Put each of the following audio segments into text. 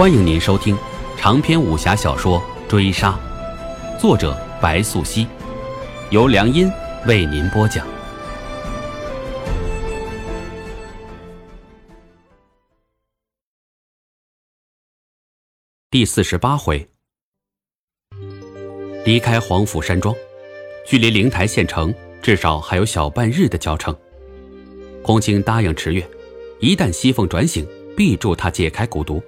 欢迎您收听长篇武侠小说《追杀》，作者白素熙，由良音为您播讲。第四十八回，离开黄甫山庄，距离灵台县城至少还有小半日的交程。空青答应池月，一旦西凤转醒，必助他解开蛊毒。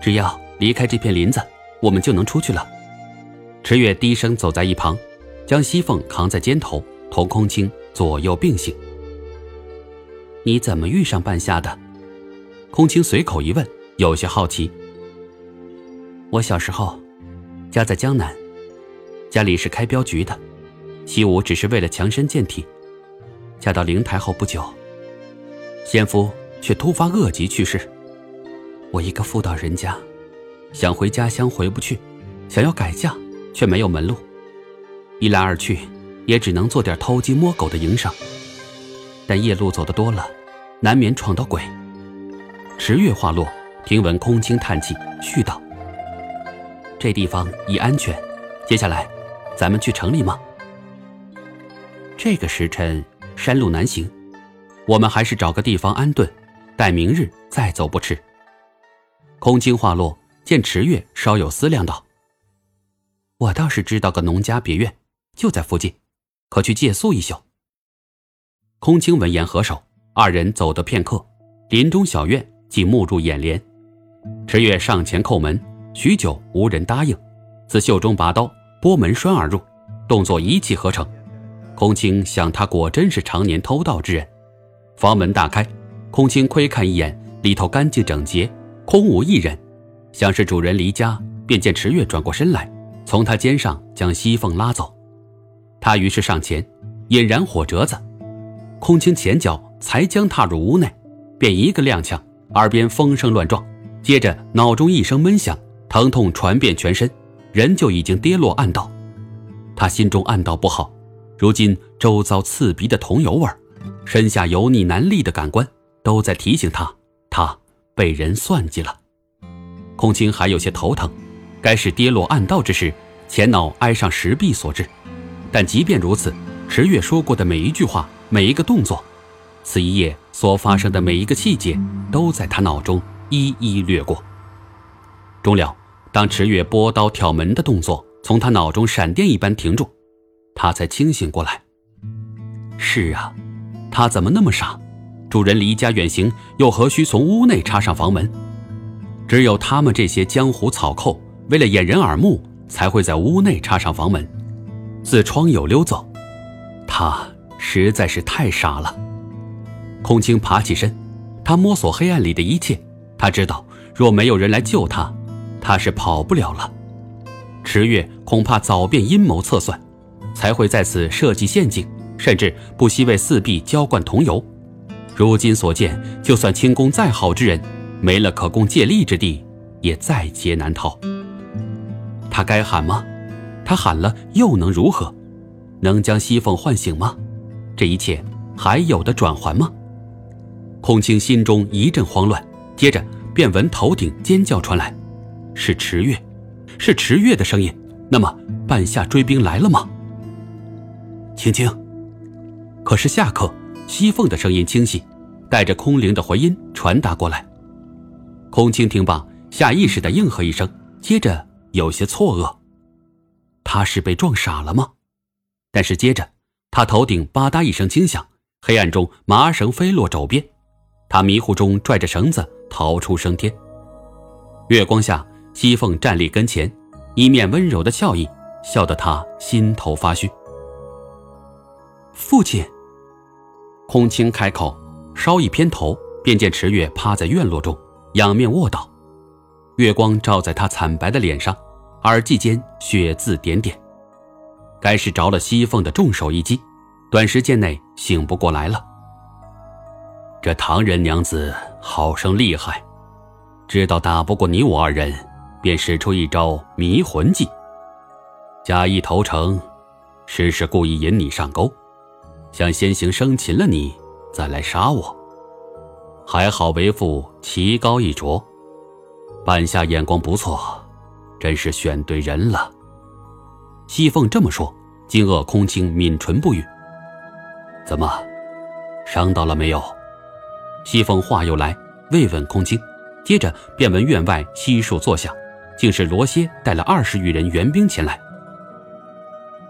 只要离开这片林子，我们就能出去了。池月低声走在一旁，将西凤扛在肩头，同空青左右并行。你怎么遇上半夏的？空青随口一问，有些好奇。我小时候，家在江南，家里是开镖局的，习武只是为了强身健体。嫁到灵台后不久，先夫却突发恶疾去世。我一个妇道人家，想回家乡回不去，想要改嫁却没有门路，一来二去，也只能做点偷鸡摸狗的营生。但夜路走得多了，难免闯到鬼。池月话落，听闻空青叹气，絮道：“这地方已安全，接下来，咱们去城里吗？”这个时辰山路难行，我们还是找个地方安顿，待明日再走不迟。空青话落，见池月稍有思量，道：“我倒是知道个农家别院，就在附近，可去借宿一宿。”空青闻言合手，二人走得片刻，林中小院即目入眼帘。池月上前叩门，许久无人答应，自袖中拔刀，拨门栓而入，动作一气呵成。空青想，他果真是常年偷盗之人。房门大开，空青窥看一眼，里头干净整洁。空无一人，像是主人离家，便见池月转过身来，从他肩上将西凤拉走。他于是上前引燃火折子，空青前脚才将踏入屋内，便一个踉跄，耳边风声乱撞，接着脑中一声闷响，疼痛传遍全身，人就已经跌落暗道。他心中暗道不好，如今周遭刺鼻的桐油味，身下油腻难力的感官，都在提醒他，他。被人算计了，空青还有些头疼，该是跌落暗道之时，前脑挨上石壁所致。但即便如此，池月说过的每一句话、每一个动作，此一夜所发生的每一个细节，都在他脑中一一掠过。终了，当池月拨刀挑门的动作从他脑中闪电一般停住，他才清醒过来。是啊，他怎么那么傻？主人离家远行，又何须从屋内插上房门？只有他们这些江湖草寇，为了掩人耳目，才会在屋内插上房门，自窗有溜走。他实在是太傻了。空青爬起身，他摸索黑暗里的一切，他知道若没有人来救他，他是跑不了了。池月恐怕早便阴谋测算，才会在此设计陷阱，甚至不惜为四壁浇灌桐油。如今所见，就算轻功再好之人，没了可供借力之地，也在劫难逃。他该喊吗？他喊了又能如何？能将西凤唤醒吗？这一切还有的转圜吗？空青心中一阵慌乱，接着便闻头顶尖叫传来，是池月，是池月的声音。那么半夏追兵来了吗？青青。可是下刻。西凤的声音清晰，带着空灵的回音传达过来。空青听罢，下意识的应和一声，接着有些错愕：他是被撞傻了吗？但是接着，他头顶吧嗒一声轻响，黑暗中麻绳飞落肘边，他迷糊中拽着绳子逃出升天。月光下，西凤站立跟前，一面温柔的笑意，笑得他心头发虚。父亲。空青开口，稍一偏头，便见池月趴在院落中，仰面卧倒，月光照在他惨白的脸上，耳际间血渍点点，该是着了西凤的重手一击，短时间内醒不过来了。这唐人娘子好生厉害，知道打不过你我二人，便使出一招迷魂计，假意投诚，实是故意引你上钩。想先行生擒了你，再来杀我。还好为父棋高一着，半夏眼光不错，真是选对人了。西凤这么说，惊愕空青抿唇不语。怎么，伤到了没有？西凤话又来，慰问空青，接着便闻院外悉数作响，竟是罗歇带了二十余人援兵前来。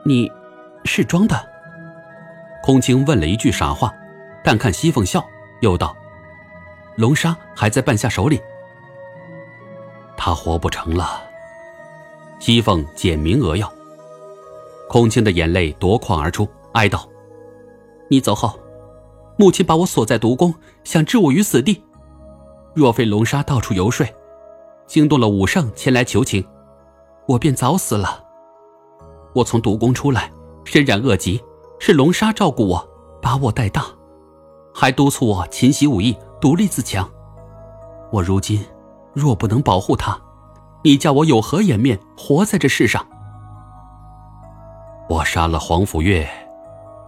你，是装的？空青问了一句傻话，但看西凤笑，又道：“龙沙还在半夏手里。”他活不成了。西凤简明扼要。空青的眼泪夺眶而出，哀道：“你走后，母亲把我锁在毒宫，想置我于死地。若非龙沙到处游说，惊动了武圣前来求情，我便早死了。我从毒宫出来，身染恶疾，是龙沙照顾我，把我带大，还督促我勤习武艺，独立自强。我如今……”若不能保护他，你叫我有何颜面活在这世上？我杀了黄甫月，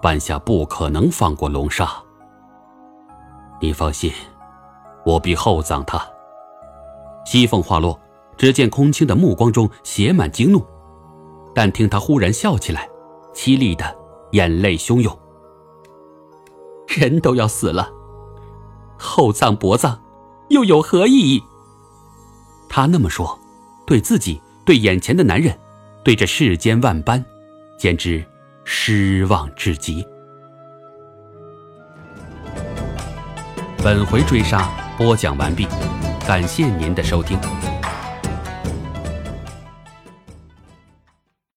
半夏不可能放过龙沙。你放心，我必厚葬他。西凤话落，只见空青的目光中写满惊怒，但听他忽然笑起来，凄厉的眼泪汹涌。人都要死了，厚葬薄葬，又有何意义？他那么说，对自己，对眼前的男人，对这世间万般，简直失望至极。本回追杀播讲完毕，感谢您的收听。